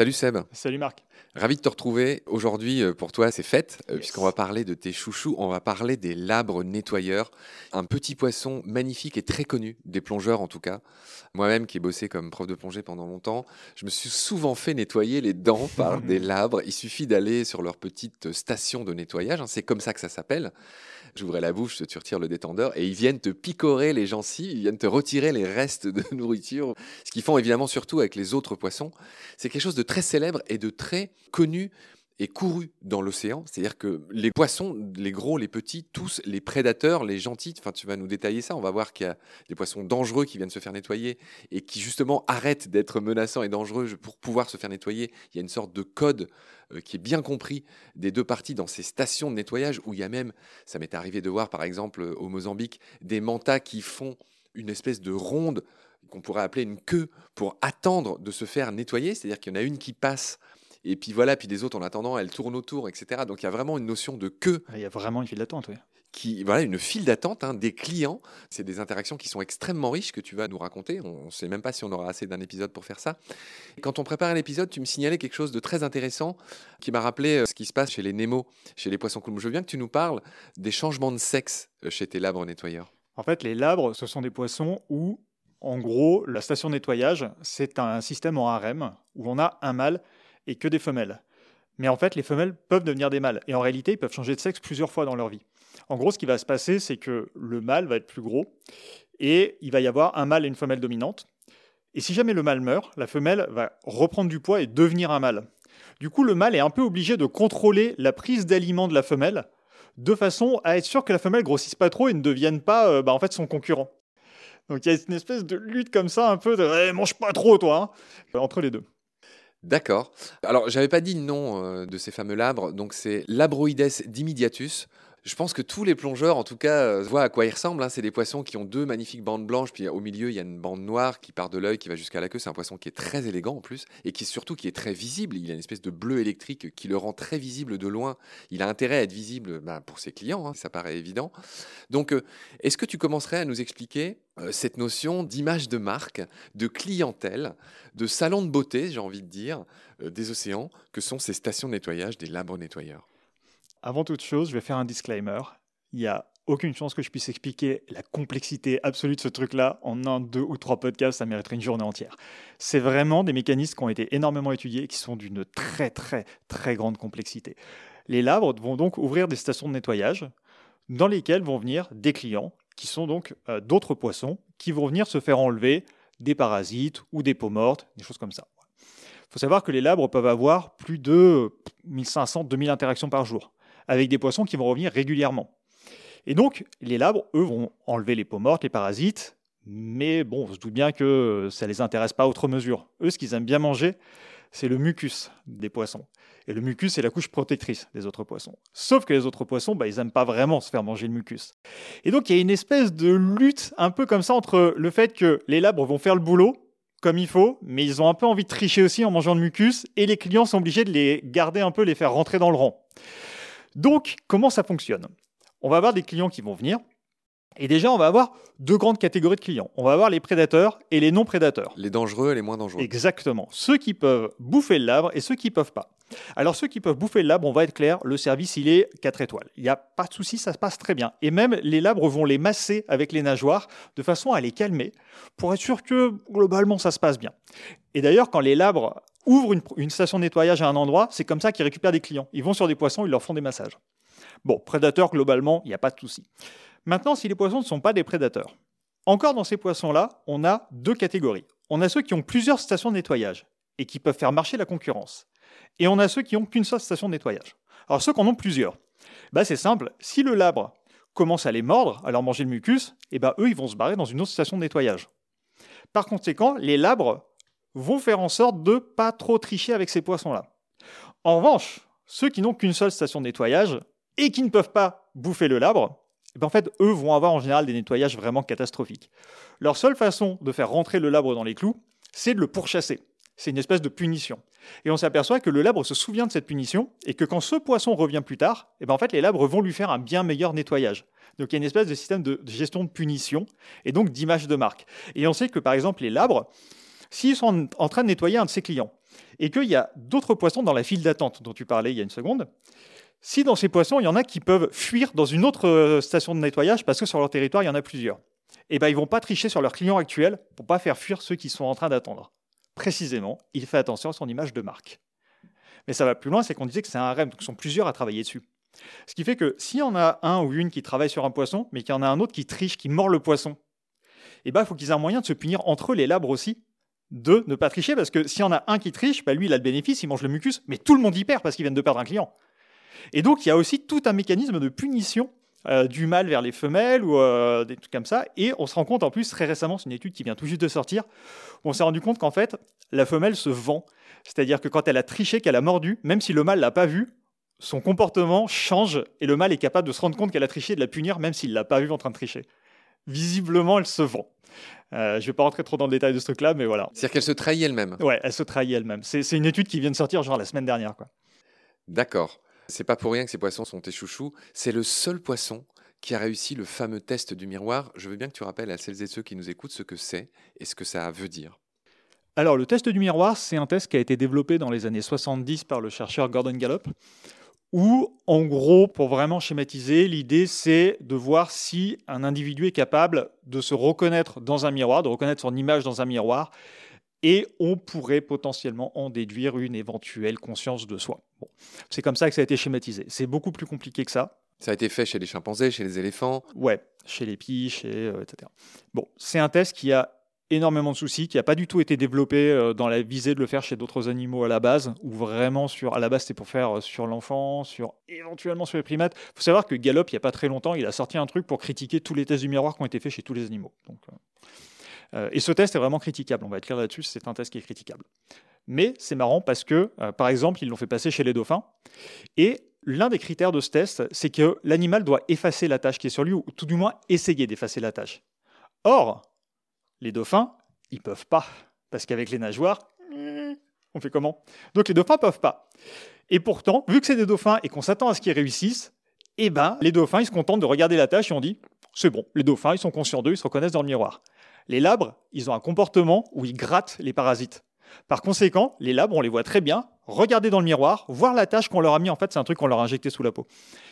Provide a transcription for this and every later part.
Salut Seb. Salut Marc. Ravi de te retrouver. Aujourd'hui, euh, pour toi, c'est fête, euh, Yes. puisqu'on va parler de tes chouchous. On va parler des labres nettoyeurs. Un petit poisson magnifique et très connu, des plongeurs en tout cas. Moi-même, qui ai bossé comme prof de plongée pendant longtemps, je me suis souvent fait nettoyer les dents par des labres. Il suffit d'aller sur leur petite station de nettoyage. hein. C'est comme ça que ça s'appelle. J'ouvrais la bouche, tu retires le détendeur et ils viennent te picorer les gencives, ils viennent te retirer les restes de nourriture. Ce qu'ils font évidemment surtout avec les autres poissons. C'est quelque chose de très célèbre et de très connu et couru dans l'océan. C'est-à-dire que les poissons, les gros, les petits, tous, les prédateurs, les gentils, enfin tu vas nous détailler ça, on va voir qu'il y a des poissons dangereux qui viennent se faire nettoyer et qui justement arrêtent d'être menaçants et dangereux pour pouvoir se faire nettoyer. Il y a une sorte de code euh, qui est bien compris des deux parties dans ces stations de nettoyage où il y a même, ça m'est arrivé de voir par exemple au Mozambique, des mantas qui font une espèce de ronde qu'on pourrait appeler une queue pour attendre de se faire nettoyer, c'est-à-dire qu'il y en a une qui passe et puis voilà, puis les autres en attendant, elles tournent autour, etc. Donc il y a vraiment une notion de queue Il y a vraiment une file d'attente, oui. qui, voilà, une file d'attente hein, des clients. C'est des interactions qui sont extrêmement riches que tu vas nous raconter. On ne sait même pas si on aura assez d'un épisode pour faire ça. Et quand on préparait l'épisode, tu me signalais quelque chose de très intéressant qui m'a rappelé euh, ce qui se passe chez les Nemo, chez les poissons coulmes. Je veux bien que tu nous parles des changements de sexe euh, chez tes labres nettoyeurs. En fait, les labres, ce sont des poissons où, en gros, la station de nettoyage, c'est un système en harem où on a un mâle et que des femelles. Mais en fait, les femelles peuvent devenir des mâles. Et en réalité, ils peuvent changer de sexe plusieurs fois dans leur vie. En gros, ce qui va se passer, c'est que le mâle va être plus gros et il va y avoir un mâle et une femelle dominante. Et si jamais le mâle meurt, la femelle va reprendre du poids et devenir un mâle. Du coup, le mâle est un peu obligé de contrôler la prise d'aliments de la femelle de façon à être sûr que la femelle grossisse pas trop et ne devienne pas euh, bah, en fait son concurrent. Donc il y a une espèce de lutte comme ça, un peu de Eh, mange pas trop toi, hein, entre les deux. D'accord. Alors, j'avais pas dit le nom euh, de ces fameux labres, donc c'est Labroides dimidiatus. Je pense que tous les plongeurs, en tout cas, euh, voient à quoi ils ressemblent. hein. C'est des poissons qui ont deux magnifiques bandes blanches, puis au milieu, il y a une bande noire qui part de l'œil, qui va jusqu'à la queue. C'est un poisson qui est très élégant en plus, et qui surtout qui est très visible. Il a une espèce de bleu électrique qui le rend très visible de loin. Il a intérêt à être visible bah, pour ses clients, hein, ça paraît évident. Donc, euh, est-ce que tu commencerais à nous expliquer euh, cette notion d'image de marque, de clientèle, de salon de beauté, j'ai envie de dire, des océans, que sont ces stations de nettoyage des labres nettoyeurs? Avant toute chose, je vais faire un disclaimer. Il n'y a aucune chance que je puisse expliquer la complexité absolue de ce truc-là en un, deux ou trois podcasts, ça mériterait une journée entière. C'est vraiment des mécanismes qui ont été énormément étudiés et qui sont d'une très très très grande complexité. Les labres vont donc ouvrir des stations de nettoyage dans lesquelles vont venir des clients qui sont donc euh, d'autres poissons qui vont venir se faire enlever des parasites ou des peaux mortes, des choses comme ça. Il faut savoir que les labres peuvent avoir plus de 1500-2000 interactions par jour avec des poissons qui vont revenir régulièrement. Et donc, les labres, eux, vont enlever les peaux mortes, les parasites, mais bon, on se doute bien que ça ne les intéresse pas outre mesure. Eux, ce qu'ils aiment bien manger, c'est le mucus des poissons. Et le mucus, c'est la couche protectrice des autres poissons. Sauf que les autres poissons, bah, ils n'aiment pas vraiment se faire manger le mucus. Et donc, il y a une espèce de lutte un peu comme ça entre le fait que les labres vont faire le boulot comme il faut, mais ils ont un peu envie de tricher aussi en mangeant le mucus, et les clients sont obligés de les garder un peu, les faire rentrer dans le rang. Donc, comment ça fonctionne? On va avoir des clients qui vont venir, et déjà, on va avoir deux grandes catégories de clients. On va avoir les prédateurs et les non-prédateurs. Les dangereux et les moins dangereux. Exactement. Ceux qui peuvent bouffer le labre et ceux qui peuvent pas. Alors ceux qui peuvent bouffer le labre, on va être clair, le service il est 4 étoiles. Il n'y a pas de souci, ça se passe très bien. Et même les labres vont les masser avec les nageoires de façon à les calmer pour être sûr que globalement ça se passe bien. Et d'ailleurs quand les labres ouvrent une, station de nettoyage à un endroit, c'est comme ça qu'ils récupèrent des clients. Ils vont sur des poissons, ils leur font des massages. Bon, prédateurs globalement, il n'y a pas de souci. Maintenant, si les poissons ne sont pas des prédateurs, encore dans ces poissons-là, on a deux catégories. On a ceux qui ont plusieurs stations de nettoyage et qui peuvent faire marcher la concurrence. Et on a ceux qui n'ont qu'une seule station de nettoyage. Alors ceux qui en ont plusieurs, bah c'est simple, si le labre commence à les mordre, à leur manger le mucus, et bah eux ils vont se barrer dans une autre station de nettoyage. Par conséquent, les labres vont faire en sorte de pas trop tricher avec ces poissons-là. En revanche, ceux qui n'ont qu'une seule station de nettoyage et qui ne peuvent pas bouffer le labre, eh ben, en fait, eux vont avoir en général des nettoyages vraiment catastrophiques. Leur seule façon de faire rentrer le labre dans les clous, c'est de le pourchasser. c'est une espèce de punition. Et on s'aperçoit que le labre se souvient de cette punition et que quand ce poisson revient plus tard, eh ben en fait, les labres vont lui faire un bien meilleur nettoyage. Donc il y a une espèce de système de gestion de punition et donc d'image de marque. Et on sait que par exemple les labres, s'ils sont en train de nettoyer un de ses clients et qu'il y a d'autres poissons dans la file d'attente dont tu parlais il y a une seconde, si dans ces poissons, il y en a qui peuvent fuir dans une autre euh, station de nettoyage parce que sur leur territoire, il y en a plusieurs, eh ben, ils ne vont pas tricher sur leur client actuel pour ne pas faire fuir ceux qui sont en train d'attendre précisément, il fait attention à son image de marque. Mais ça va plus loin, c'est qu'on disait que c'est un REM, donc ils sont plusieurs à travailler dessus. Ce qui fait que s'il y en a un ou une qui travaille sur un poisson, mais qu'il y en a un autre qui triche, qui mord le poisson, eh ben, il faut qu'ils aient un moyen de se punir entre eux, les labres aussi, de ne pas tricher, parce que s'il y en a un qui triche, bah lui, il a le bénéfice, il mange le mucus, mais tout le monde y perd parce qu'ils viennent de perdre un client. Et donc, il y a aussi tout un mécanisme de punition euh, du mâle vers les femelles ou euh, des trucs comme ça. Et on se rend compte en plus très récemment, c'est une étude qui vient tout juste de sortir, on s'est rendu compte qu'en fait, la femelle se vend. C'est-à-dire que quand elle a triché, qu'elle a mordu, même si le mâle l'a pas vu, son comportement change et le mâle est capable de se rendre compte qu'elle a triché et de la punir même s'il l'a pas vu en train de tricher. Visiblement, elle se vend. Euh, je vais pas rentrer trop dans le détail de ce truc-là, mais voilà. C'est-à-dire qu'elle se trahit elle-même. Ouais, elle se trahit elle-même. C'est une étude qui vient de sortir genre la semaine dernière, quoi. D'accord. C'est pas pour rien que ces poissons sont tes chouchous. C'est le seul poisson qui a réussi le fameux test du miroir. Je veux bien que tu rappelles à celles et ceux qui nous écoutent ce que c'est et ce que ça veut dire. Alors, le test du miroir, c'est un test qui a été développé dans les années 70 par le chercheur Gordon Gallup, où, en gros, pour vraiment schématiser, l'idée, c'est de voir si un individu est capable de se reconnaître dans un miroir, de reconnaître son image dans un miroir, et on pourrait potentiellement en déduire une éventuelle conscience de soi. C'est comme ça que ça a été schématisé. C'est beaucoup plus compliqué que ça. Ça a été fait chez les chimpanzés, chez les éléphants Ouais, chez les pies, chez, euh, etc. Bon, c'est un test qui a énormément de soucis, qui n'a pas du tout été développé euh, dans la visée de le faire chez d'autres animaux à la base, ou vraiment sur, à la base c'était pour faire euh, sur l'enfant, sur éventuellement sur les primates. Il faut savoir que Gallup, il n'y a pas très longtemps, il a sorti un truc pour critiquer tous les tests du miroir qui ont été faits chez tous les animaux. Donc, et ce test est vraiment critiquable, on va être clair là-dessus, c'est un test qui est critiquable. Mais c'est marrant parce que, par exemple, ils l'ont fait passer chez les dauphins, et l'un des critères de ce test, c'est que l'animal doit effacer la tâche qui est sur lui, ou tout du moins essayer d'effacer la tâche. Or, les dauphins, ils peuvent pas, parce qu'avec les nageoires, on fait comment? Donc les dauphins peuvent pas. Et pourtant, vu que c'est des dauphins et qu'on s'attend à ce qu'ils réussissent, eh ben, les dauphins, ils se contentent de regarder la tâche et on dit, c'est bon, les dauphins, ils sont conscients d'eux, ils se reconnaissent dans le miroir. Les labres, ils ont un comportement où ils grattent les parasites. Par conséquent, les labres, on les voit très bien, regarder dans le miroir, voir la tâche qu'on leur a mis, en fait, c'est un truc qu'on leur a injecté sous la peau.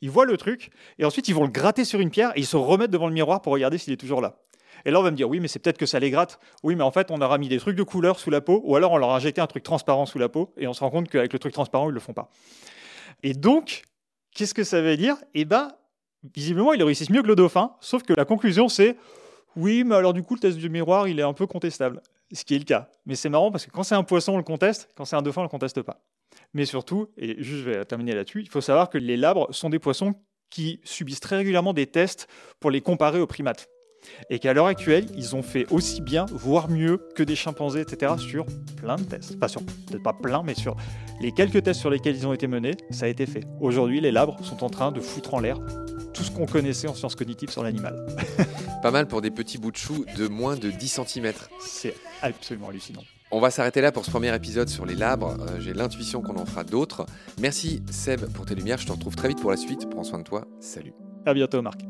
Ils voient le truc, et ensuite ils vont le gratter sur une pierre, et ils se remettent devant le miroir pour regarder s'il est toujours là. Et là, on va me dire, oui, mais c'est peut-être que ça les gratte. Oui, mais en fait, on leur a mis des trucs de couleur sous la peau, ou alors on leur a injecté un truc transparent sous la peau, et on se rend compte qu'avec le truc transparent, ils ne le font pas. Et donc, qu'est-ce que ça veut dire? Eh bien, visiblement, ils réussissent mieux que le dauphin, sauf que la conclusion, c'est, oui, mais alors du coup, le test du miroir, il est un peu contestable ce qui est le cas. Mais c'est marrant parce que quand c'est un poisson, on le conteste, quand c'est un dauphin, on le conteste pas. Mais surtout, et juste je vais terminer là-dessus, il faut savoir que les labres sont des poissons qui subissent très régulièrement des tests pour les comparer aux primates. Et qu'à l'heure actuelle, ils ont fait aussi bien, voire mieux que des chimpanzés, etc., sur plein de tests. Pas sur, peut-être pas plein, mais sur les quelques tests sur lesquels ils ont été menés, ça a été fait. Aujourd'hui, les labres sont en train de foutre en l'air tout ce qu'on connaissait en sciences cognitives sur l'animal. pas mal pour des petits bouts de chou de moins de 10 cm. C'est absolument hallucinant. On va s'arrêter là pour ce premier épisode sur les labres. Euh, j'ai l'intuition qu'on en fera d'autres. Merci Seb pour tes lumières. Je te retrouve très vite pour la suite. Prends soin de toi. Salut. À bientôt Marc.